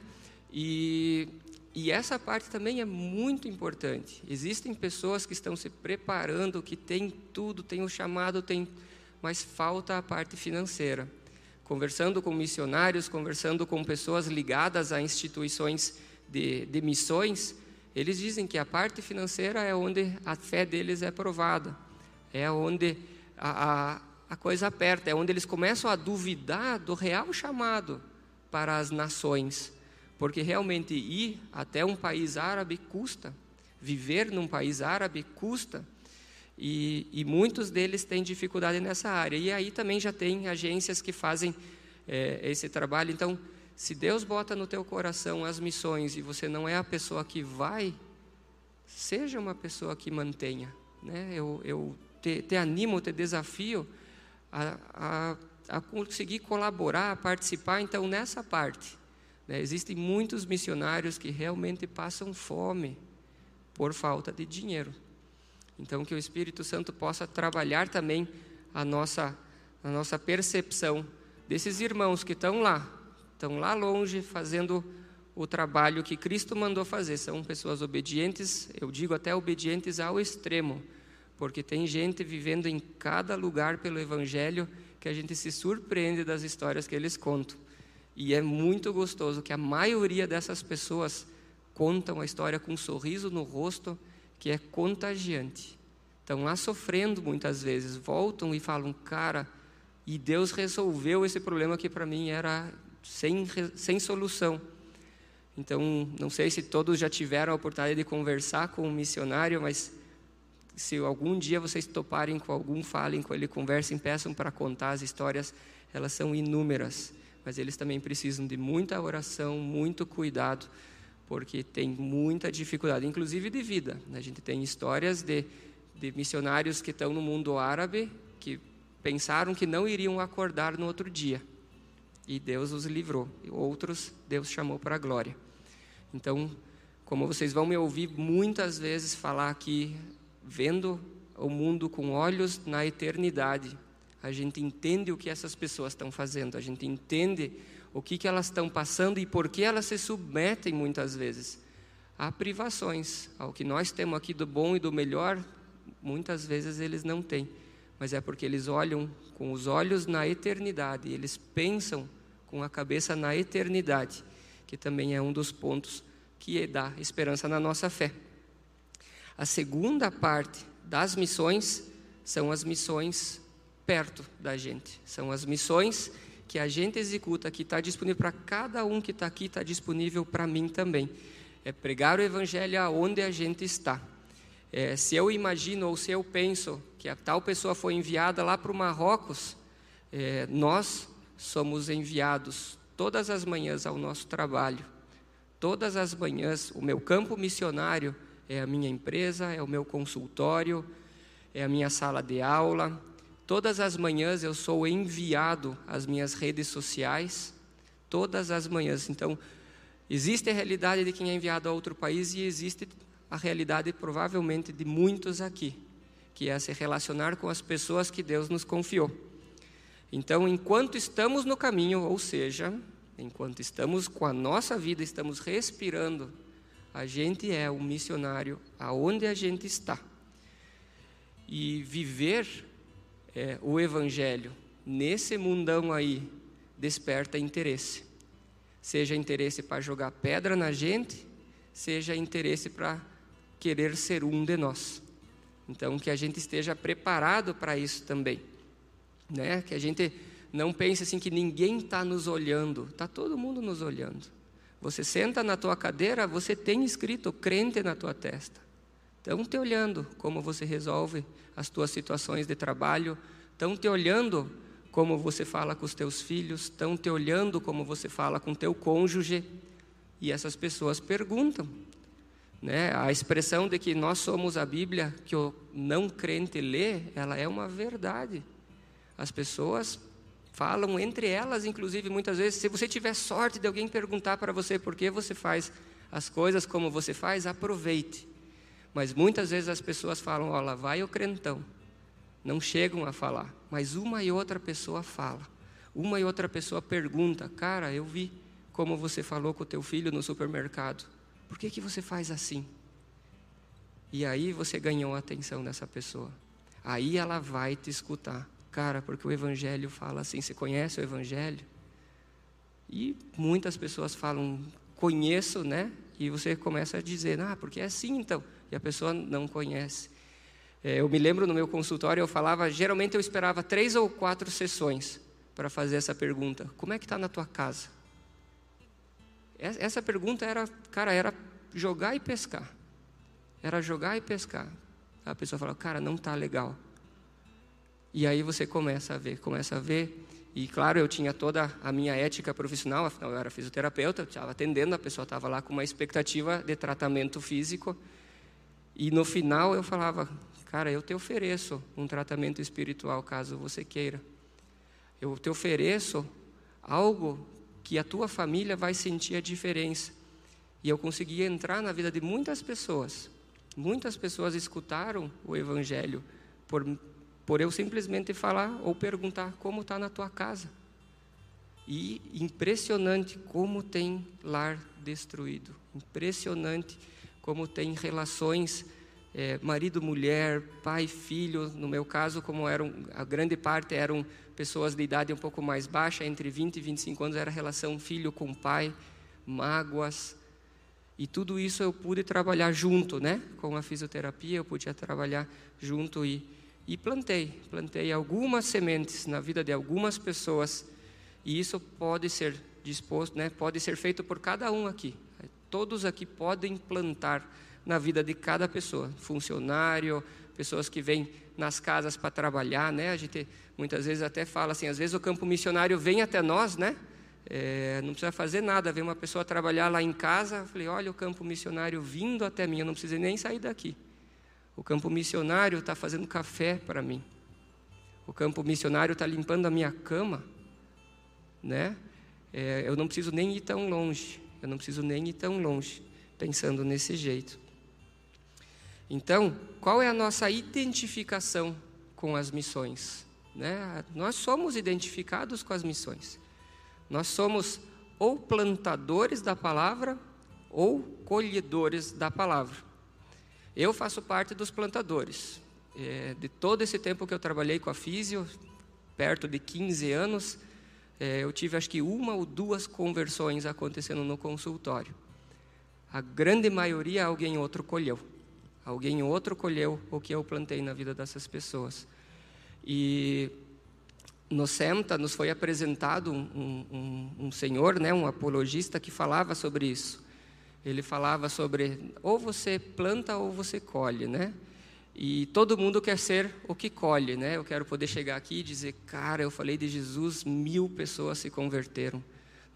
E, e essa parte também é muito importante. Existem pessoas que estão se preparando, que têm tudo, têm o chamado, têm, mas falta a parte financeira. Conversando com missionários, conversando com pessoas ligadas a instituições de, de missões, eles dizem que a parte financeira é onde a fé deles é provada, é onde a, a a coisa aperta, é onde eles começam a duvidar do real chamado para as nações. Porque realmente ir até um país árabe custa, viver num país árabe custa, e, e muitos deles têm dificuldade nessa área. E aí também já tem agências que fazem é, esse trabalho. Então, se Deus bota no teu coração as missões e você não é a pessoa que vai, seja uma pessoa que mantenha. Né? Eu, eu te, te animo, te desafio a, a, a conseguir colaborar, a participar. Então, nessa parte, né, existem muitos missionários que realmente passam fome por falta de dinheiro. Então, que o Espírito Santo possa trabalhar também a nossa, a nossa percepção desses irmãos que estão lá, estão lá longe fazendo o trabalho que Cristo mandou fazer. São pessoas obedientes, eu digo até obedientes ao extremo porque tem gente vivendo em cada lugar pelo Evangelho que a gente se surpreende das histórias que eles contam. E é muito gostoso que a maioria dessas pessoas contam a história com um sorriso no rosto que é contagiante. Estão lá sofrendo muitas vezes, voltam e falam, cara, e Deus resolveu esse problema que para mim era sem, sem solução. Então, não sei se todos já tiveram a oportunidade de conversar com um missionário, mas se algum dia vocês toparem com algum, falem com ele, conversem, peçam para contar as histórias, elas são inúmeras, mas eles também precisam de muita oração, muito cuidado, porque tem muita dificuldade, inclusive de vida. A gente tem histórias de, de missionários que estão no mundo árabe que pensaram que não iriam acordar no outro dia. E Deus os livrou. E outros Deus chamou para a glória. Então, como vocês vão me ouvir muitas vezes falar aqui, vendo o mundo com olhos na eternidade, a gente entende o que essas pessoas estão fazendo, a gente entende o que, que elas estão passando e por que elas se submetem muitas vezes a privações, ao que nós temos aqui do bom e do melhor, muitas vezes eles não têm, mas é porque eles olham com os olhos na eternidade, eles pensam com a cabeça na eternidade, que também é um dos pontos que dá esperança na nossa fé. A segunda parte das missões são as missões perto da gente, são as missões que a gente executa, que está disponível para cada um que está aqui, está disponível para mim também. É pregar o evangelho aonde a gente está. É, se eu imagino ou se eu penso que a tal pessoa foi enviada lá para o Marrocos, é, nós somos enviados todas as manhãs ao nosso trabalho. Todas as manhãs, o meu campo missionário é a minha empresa, é o meu consultório, é a minha sala de aula. Todas as manhãs eu sou enviado às minhas redes sociais, todas as manhãs. Então, existe a realidade de quem é enviado a outro país e existe a realidade provavelmente de muitos aqui, que é se relacionar com as pessoas que Deus nos confiou. Então, enquanto estamos no caminho, ou seja, enquanto estamos com a nossa vida, estamos respirando, a gente é um missionário aonde a gente está. E viver é, o Evangelho nesse mundão aí desperta interesse. Seja interesse para jogar pedra na gente, seja interesse para querer ser um de nós. Então, que a gente esteja preparado para isso também né? Que a gente não pense assim que ninguém está nos olhando, está todo mundo nos olhando. Você senta na tua cadeira, você tem escrito crente na tua testa. Estão te olhando como você resolve as tuas situações de trabalho, estão te olhando como você fala com os teus filhos, estão te olhando como você fala com teu cônjuge. E essas pessoas perguntam. Né? A expressão de que nós somos a Bíblia que o não crente lê, ela é uma verdade. As pessoas falam entre elas, inclusive, muitas vezes, se você tiver sorte de alguém perguntar para você por que você faz as coisas como você faz, aproveite. Mas muitas vezes as pessoas falam, ó, lá vai o crentão. Não chegam a falar, mas uma e outra pessoa fala. Uma e outra pessoa pergunta, cara, eu vi como você falou com o teu filho no supermercado. Por que, que você faz assim? E aí você ganhou a atenção dessa pessoa. Aí ela vai te escutar cara, porque o Evangelho fala assim. Você conhece o Evangelho? E muitas pessoas falam, conheço, né? E você começa a dizer, ah, porque é assim então. E a pessoa não conhece. É, eu me lembro no meu consultório, eu falava, geralmente eu esperava três ou quatro sessões para fazer essa pergunta: como é que está na tua casa? Essa pergunta era, cara, era jogar e pescar. Era jogar e pescar. A pessoa fala, cara, não está legal. E aí você começa a ver, começa a ver. E claro, eu tinha toda a minha ética profissional, afinal eu era fisioterapeuta, estava atendendo, a pessoa estava lá com uma expectativa de tratamento físico. E no final eu falava, cara, eu te ofereço um tratamento espiritual caso você queira. Eu te ofereço algo que a tua família vai sentir a diferença. E eu consegui entrar na vida de muitas pessoas. Muitas pessoas escutaram o evangelho por por eu simplesmente falar ou perguntar como está na tua casa. E impressionante como tem lar destruído, impressionante como tem relações é, marido-mulher, pai-filho. No meu caso, como eram a grande parte eram pessoas de idade um pouco mais baixa, entre 20 e 25 anos, era relação filho com pai, mágoas. E tudo isso eu pude trabalhar junto, né? Com a fisioterapia, eu podia trabalhar junto e e plantei, plantei algumas sementes na vida de algumas pessoas, e isso pode ser disposto, né, pode ser feito por cada um aqui. Todos aqui podem plantar na vida de cada pessoa, funcionário, pessoas que vêm nas casas para trabalhar, né? A gente muitas vezes até fala assim, às vezes o campo missionário vem até nós, né? É, não precisa fazer nada, vem uma pessoa trabalhar lá em casa, eu falei, olha o campo missionário vindo até mim, eu não precisei nem sair daqui. O campo missionário está fazendo café para mim. O campo missionário está limpando a minha cama, né? É, eu não preciso nem ir tão longe, eu não preciso nem ir tão longe, pensando nesse jeito. Então, qual é a nossa identificação com as missões? Né? Nós somos identificados com as missões. Nós somos ou plantadores da palavra ou colhedores da palavra. Eu faço parte dos plantadores. É, de todo esse tempo que eu trabalhei com a Físio, perto de 15 anos, é, eu tive acho que uma ou duas conversões acontecendo no consultório. A grande maioria alguém outro colheu. Alguém outro colheu o que eu plantei na vida dessas pessoas. E no SEMTA nos foi apresentado um, um, um, senhor, né, um apologista, que falava sobre isso. Ele falava sobre ou você planta ou você colhe, né? E todo mundo quer ser o que colhe, né? Eu quero poder chegar aqui e dizer, cara, eu falei de Jesus, mil pessoas se converteram,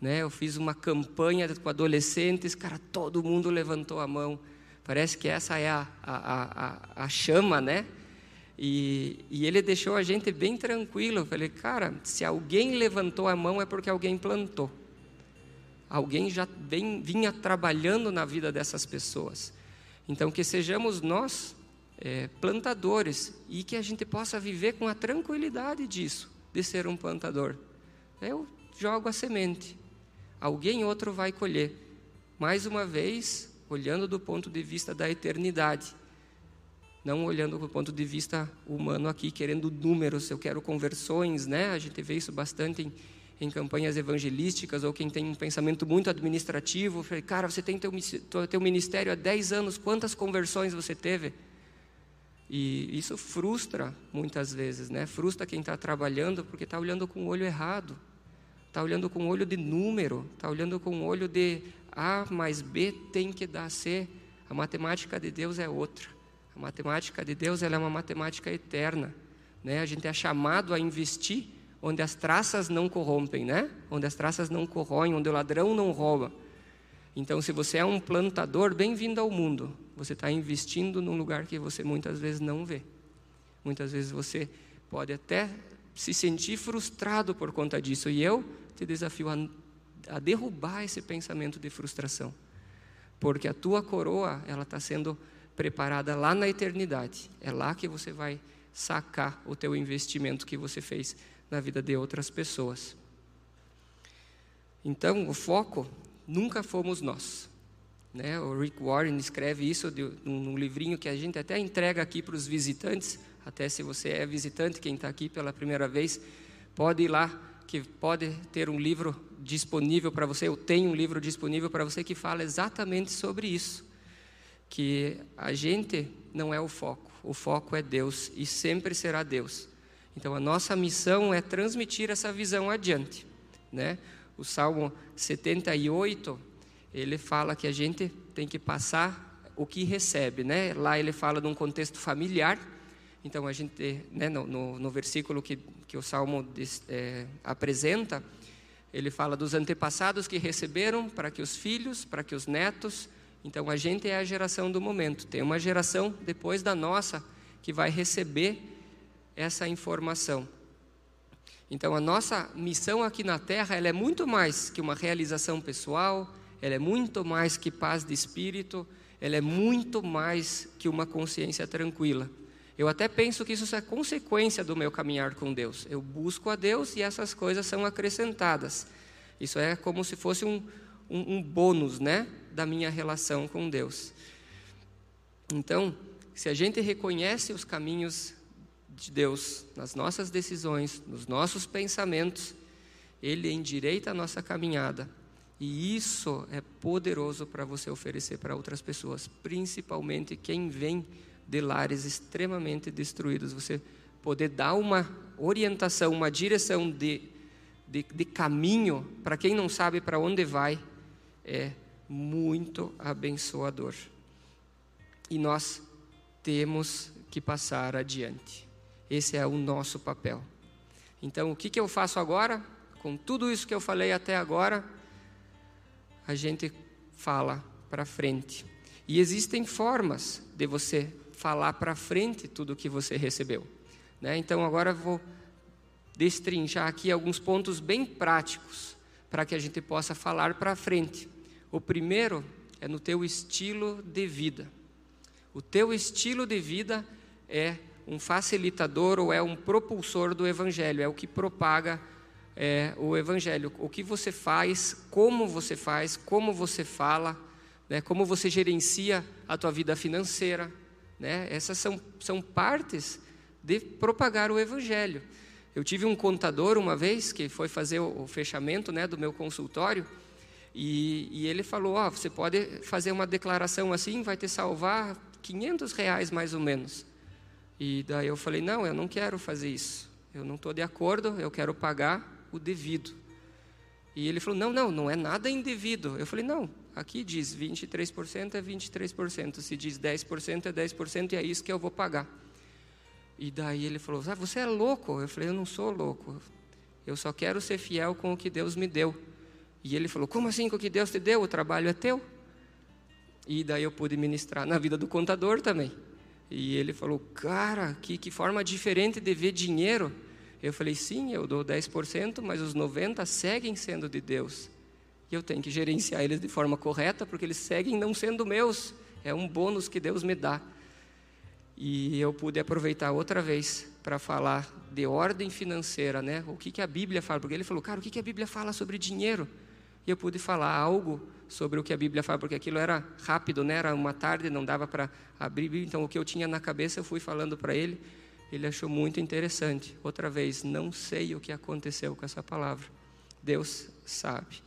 né? Eu fiz uma campanha com adolescentes, cara, todo mundo levantou a mão. Parece que essa é a, a, a, a chama, né? E, e, ele deixou a gente bem tranquilo. Eu falei, cara, se alguém levantou a mão é porque alguém plantou. Alguém já vem, vinha trabalhando na vida dessas pessoas. Então, que sejamos nós é, plantadores e que a gente possa viver com a tranquilidade disso, de ser um plantador. Eu jogo a semente, alguém outro vai colher. Mais uma vez, olhando do ponto de vista da eternidade não olhando do ponto de vista humano aqui, querendo números, eu quero conversões, né? A gente vê isso bastante em, em campanhas evangelísticas, ou quem tem um pensamento muito administrativo, falei, cara, você tem teu, teu ministério há 10 anos, quantas conversões você teve? E isso frustra muitas vezes, né? Frustra quem está trabalhando porque está olhando com o olho errado, está olhando com o olho de número, está olhando com o olho de A mais B tem que dar C. A matemática de Deus é outra. A matemática de Deus ela é uma matemática eterna. Né? A gente é chamado a investir onde as traças não corrompem, né? onde as traças não corroem, onde o ladrão não rouba. Então, se você é um plantador, bem-vindo ao mundo. Você está investindo num lugar que você muitas vezes não vê. Muitas vezes você pode até se sentir frustrado por conta disso. E eu te desafio a, a derrubar esse pensamento de frustração, porque a tua coroa ela está sendo preparada lá na eternidade. É lá que você vai sacar o teu investimento que você fez na vida de outras pessoas. Então, o foco nunca fomos nós. Né? O Rick Warren escreve isso de, num livrinho que a gente até entrega aqui para os visitantes. Até se você é visitante, quem está aqui pela primeira vez, pode ir lá, que pode ter um livro disponível para você. Eu tenho um livro disponível para você que fala exatamente sobre isso que a gente não é o foco, o foco é Deus e sempre será Deus. Então a nossa missão é transmitir essa visão adiante, né? O Salmo 78, ele fala que a gente tem que passar o que recebe, né? Lá ele fala de um contexto familiar, então a gente, né, no, no, no versículo que, que o Salmo é, apresenta, ele fala dos antepassados que receberam para que os filhos, para que os netos então a gente é a geração do momento. Tem uma geração depois da nossa que vai receber essa informação. Então a nossa missão aqui na Terra ela é muito mais que uma realização pessoal, ela é muito mais que paz de espírito, ela é muito mais que uma consciência tranquila. Eu até penso que isso é consequência do meu caminhar com Deus. Eu busco a Deus e essas coisas são acrescentadas. Isso é como se fosse um, um, um bônus, né? da minha relação com Deus. Então, se a gente reconhece os caminhos de Deus nas nossas decisões, nos nossos pensamentos, Ele endireita a nossa caminhada. E isso é poderoso para você oferecer para outras pessoas, principalmente quem vem de lares extremamente destruídos. Você poder dar uma orientação, uma direção de, de, de caminho para quem não sabe para onde vai, é muito abençoador. E nós temos que passar adiante. Esse é o nosso papel. Então, o que, que eu faço agora? Com tudo isso que eu falei até agora, a gente fala para frente. E existem formas de você falar para frente tudo o que você recebeu. Né? Então, agora vou destrinchar aqui alguns pontos bem práticos para que a gente possa falar para frente. O primeiro é no teu estilo de vida. O teu estilo de vida é um facilitador ou é um propulsor do evangelho, é o que propaga é, o evangelho. O que você faz, como você faz, como você fala, né, como você gerencia a tua vida financeira, né? Essas são, são partes de propagar o evangelho. Eu tive um contador uma vez que foi fazer o, fechamento né, do meu consultório e, e ele falou: oh, você pode fazer uma declaração assim, vai te salvar 500 reais mais ou menos. E daí eu falei: não, eu não quero fazer isso. Eu não estou de acordo, eu quero pagar o devido. E ele falou: não, não, não é nada indevido. Eu falei: não, aqui diz 23% é 23%, se diz 10% é 10% e é isso que eu vou pagar. E daí ele falou: ah, Você é louco? Eu falei: Eu não sou louco. Eu só quero ser fiel com o que Deus me deu. E ele falou: Como assim com o que Deus te deu? O trabalho é teu. E daí eu pude ministrar na vida do contador também. E ele falou: Cara, que, que forma diferente de ver dinheiro. Eu falei: Sim, eu dou 10%, mas os 90% seguem sendo de Deus. E eu tenho que gerenciar eles de forma correta, porque eles seguem não sendo meus. É um bônus que Deus me dá. E eu pude aproveitar outra vez para falar de ordem financeira, né? O que, que a Bíblia fala? Porque ele falou, cara, o que, que a Bíblia fala sobre dinheiro? Eu pude falar algo sobre o que a Bíblia fala, porque aquilo era rápido, né? Era uma tarde, não dava para abrir. Então, o que eu tinha na cabeça, eu fui falando para ele. Ele achou muito interessante. Outra vez, não sei o que aconteceu com essa palavra. Deus sabe.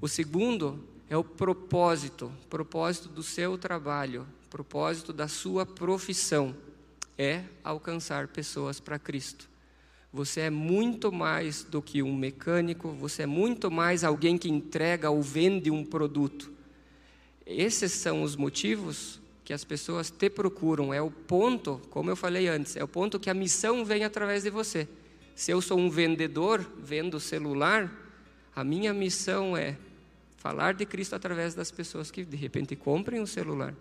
O segundo é o propósito, propósito do seu trabalho, propósito da sua profissão é alcançar pessoas para Cristo. Você é muito mais do que um mecânico, você é muito mais alguém que entrega ou vende um produto. Esses são os motivos que as pessoas te procuram. É o ponto, como eu falei antes, é o ponto que a missão vem através de você. Se eu sou um vendedor, vendo celular, a minha missão é falar de Cristo através das pessoas que de repente comprem o um celular.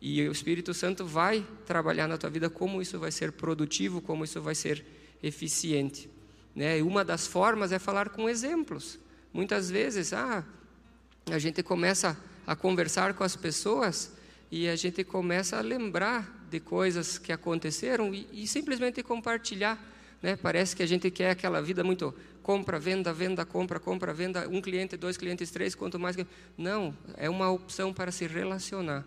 E o Espírito Santo vai trabalhar na tua vida como isso vai ser produtivo, como isso vai ser eficiente. Né? E uma das formas é falar com exemplos. Muitas vezes, ah, a gente começa a conversar com as pessoas e a gente começa a lembrar de coisas que aconteceram e, e simplesmente compartilhar. Né? Parece que a gente quer aquela vida muito compra, venda, venda, compra, compra, venda, um cliente, dois clientes, três, quanto mais. Não, é uma opção para se relacionar.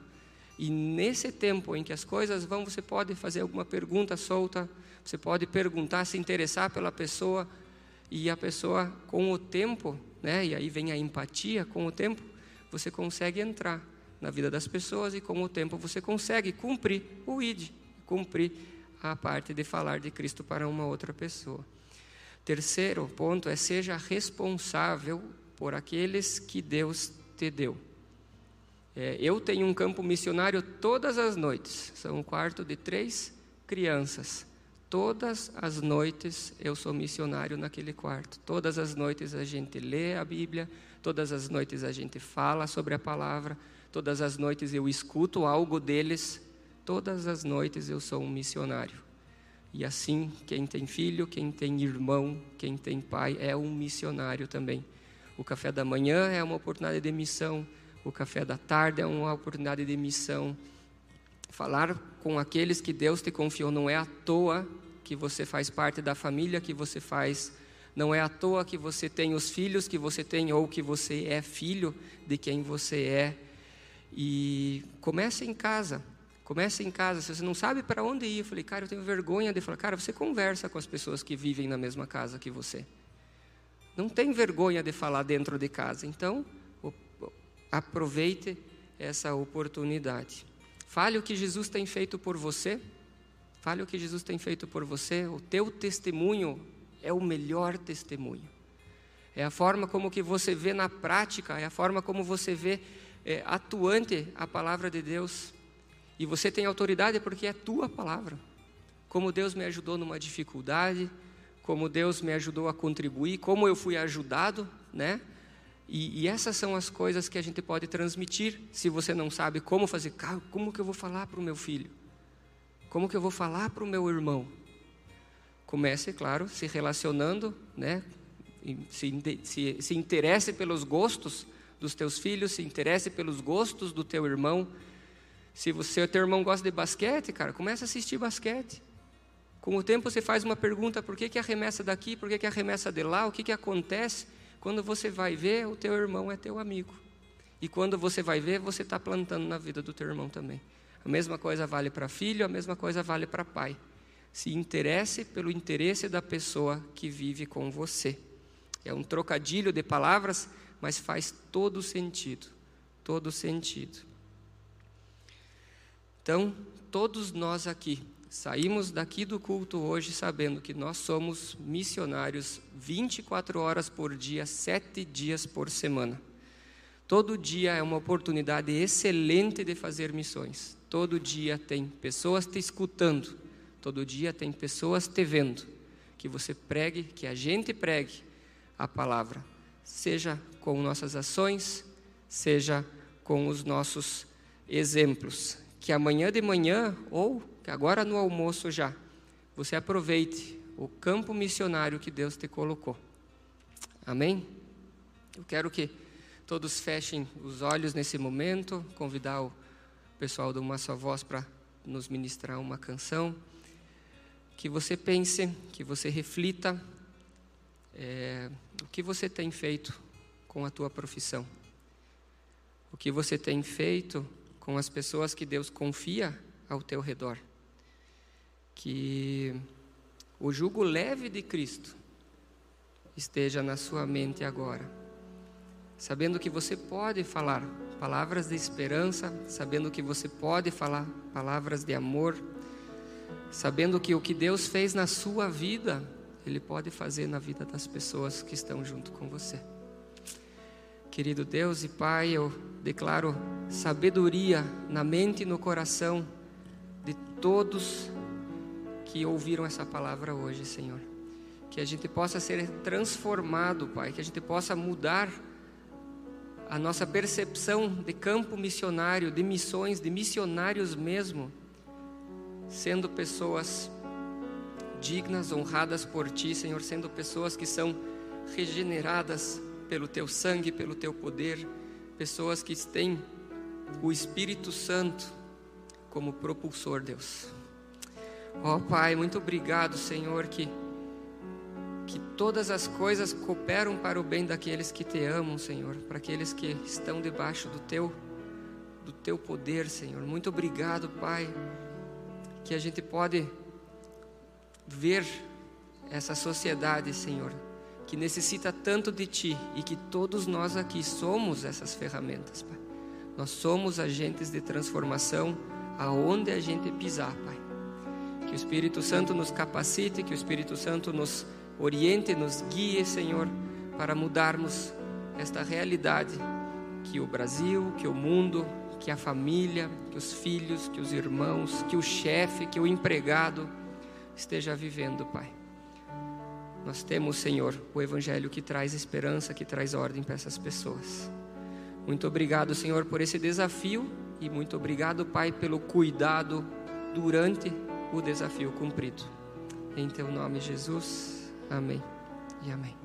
E nesse tempo em que as coisas vão, você pode fazer alguma pergunta solta, você pode perguntar, se interessar pela pessoa, e a pessoa, com o tempo, né, e aí vem a empatia, com o tempo, você consegue entrar na vida das pessoas e com o tempo você consegue cumprir o ID, cumprir a parte de falar de Cristo para uma outra pessoa. Terceiro ponto é seja responsável por aqueles que Deus te deu. É, eu tenho um campo missionário todas as noites. São um quarto de três crianças. Todas as noites eu sou missionário naquele quarto. Todas as noites a gente lê a Bíblia. Todas as noites a gente fala sobre a palavra. Todas as noites eu escuto algo deles. Todas as noites eu sou um missionário. E assim, quem tem filho, quem tem irmão, quem tem pai é um missionário também. O café da manhã é uma oportunidade de missão o café da tarde é uma oportunidade de missão. Falar com aqueles que Deus te confiou não é à toa que você faz parte da família que você faz. Não é à toa que você tem os filhos que você tem ou que você é filho de quem você é. E comece em casa. Comece em casa. Se você não sabe para onde ir, eu falei, cara, eu tenho vergonha de falar, cara, você conversa com as pessoas que vivem na mesma casa que você. Não tem vergonha de falar dentro de casa. Então, aproveite essa oportunidade. Fale o que Jesus tem feito por você. Fale o que Jesus tem feito por você. O teu testemunho é o melhor testemunho. É a forma como que você vê na prática, é a forma como você vê é, atuante a palavra de Deus. E você tem autoridade porque é tua palavra. Como Deus me ajudou numa dificuldade, como Deus me ajudou a contribuir, como eu fui ajudado, né? E, e, essas são as coisas que a gente pode transmitir se você não sabe como fazer. Como que eu vou falar para o meu filho? Como que eu vou falar para o meu irmão? Comece, claro, se relacionando, né? se, se, se interesse pelos gostos dos teus filhos, se interesse pelos gostos do teu irmão. Se você, teu irmão gosta de basquete, cara, começa a assistir basquete. Com o tempo você faz uma pergunta, por que, que arremessa daqui, por que, que arremessa de lá, o que, que acontece? Quando você vai ver, o teu irmão é teu amigo. E quando você vai ver, você está plantando na vida do teu irmão também. A mesma coisa vale para filho, a mesma coisa vale para pai. Se interesse pelo interesse da pessoa que vive com você. É um trocadilho de palavras, mas faz todo sentido. Todo sentido. Então, todos nós aqui saímos daqui do culto hoje sabendo que nós somos missionários 24 horas por dia, sete dias por semana. Todo dia é uma oportunidade excelente de fazer missões. Todo dia tem pessoas te escutando. Todo dia tem pessoas te vendo. Que você pregue, que a gente pregue a palavra, seja com nossas ações, seja com os nossos exemplos. Que amanhã de manhã ou que agora no almoço já, você aproveite o campo missionário que Deus te colocou. Amém? Eu quero que todos fechem os olhos nesse momento, convidar o pessoal de uma só voz para nos ministrar uma canção. Que você pense, que você reflita é, o que você tem feito com a tua profissão, o que você tem feito com as pessoas que Deus confia ao teu redor. Que o jugo leve de Cristo esteja na sua mente agora sabendo que você pode falar palavras de esperança, sabendo que você pode falar palavras de amor, sabendo que o que Deus fez na sua vida, Ele pode fazer na vida das pessoas que estão junto com você. Querido Deus e Pai, eu declaro sabedoria na mente e no coração de todos que ouviram essa palavra hoje, Senhor. Que a gente possa ser transformado, Pai, que a gente possa mudar a nossa percepção de campo missionário, de missões, de missionários mesmo, sendo pessoas dignas, honradas por Ti, Senhor, sendo pessoas que são regeneradas pelo Teu sangue, pelo Teu poder, pessoas que têm o Espírito Santo como propulsor, Deus. Ó oh, Pai, muito obrigado, Senhor, que que todas as coisas cooperam para o bem daqueles que te amam, Senhor, para aqueles que estão debaixo do teu do teu poder, Senhor. Muito obrigado, Pai, que a gente pode ver essa sociedade, Senhor, que necessita tanto de ti e que todos nós aqui somos essas ferramentas, Pai. Nós somos agentes de transformação aonde a gente pisar, Pai. Que o Espírito Santo nos capacite, que o Espírito Santo nos oriente, nos guie, Senhor, para mudarmos esta realidade que o Brasil, que o mundo, que a família, que os filhos, que os irmãos, que o chefe, que o empregado esteja vivendo, Pai. Nós temos, Senhor, o Evangelho que traz esperança, que traz ordem para essas pessoas. Muito obrigado, Senhor, por esse desafio e muito obrigado, Pai, pelo cuidado durante o desafio cumprido. Em Teu nome, Jesus. Amém e amém.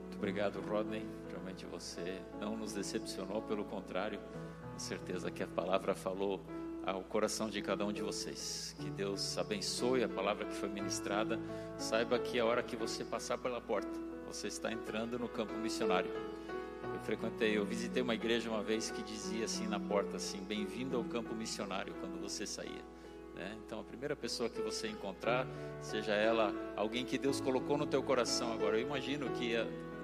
Muito obrigado, Rodney. Realmente você não nos decepcionou, pelo contrário, com certeza que a palavra falou ao coração de cada um de vocês. Que Deus abençoe a palavra que foi ministrada. Saiba que a hora que você passar pela porta, você está entrando no campo missionário. Frequentei, eu visitei uma igreja uma vez que dizia assim na porta assim, bem-vindo ao campo missionário quando você saía. Né? Então a primeira pessoa que você encontrar, seja ela alguém que Deus colocou no teu coração agora. Eu imagino que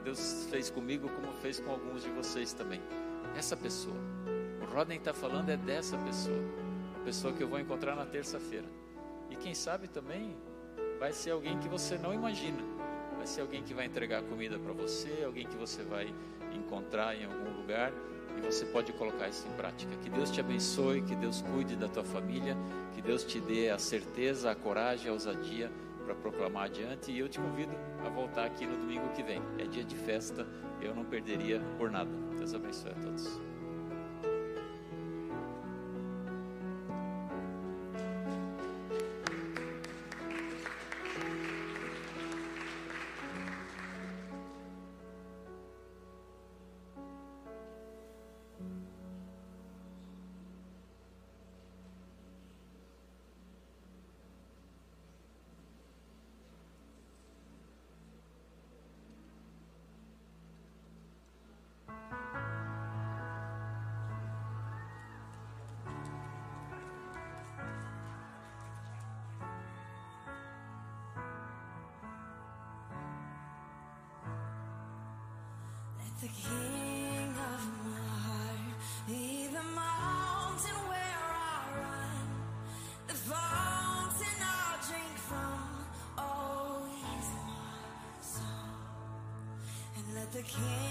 Deus fez comigo como fez com alguns de vocês também. Essa pessoa, o Rodney está falando é dessa pessoa, a pessoa que eu vou encontrar na terça-feira. E quem sabe também vai ser alguém que você não imagina. Vai ser alguém que vai entregar comida para você, alguém que você vai encontrar em algum lugar e você pode colocar isso em prática. Que Deus te abençoe, que Deus cuide da tua família, que Deus te dê a certeza, a coragem, a ousadia para proclamar adiante. E eu te convido a voltar aqui no domingo que vem. É dia de festa, eu não perderia por nada. Deus abençoe a todos. can't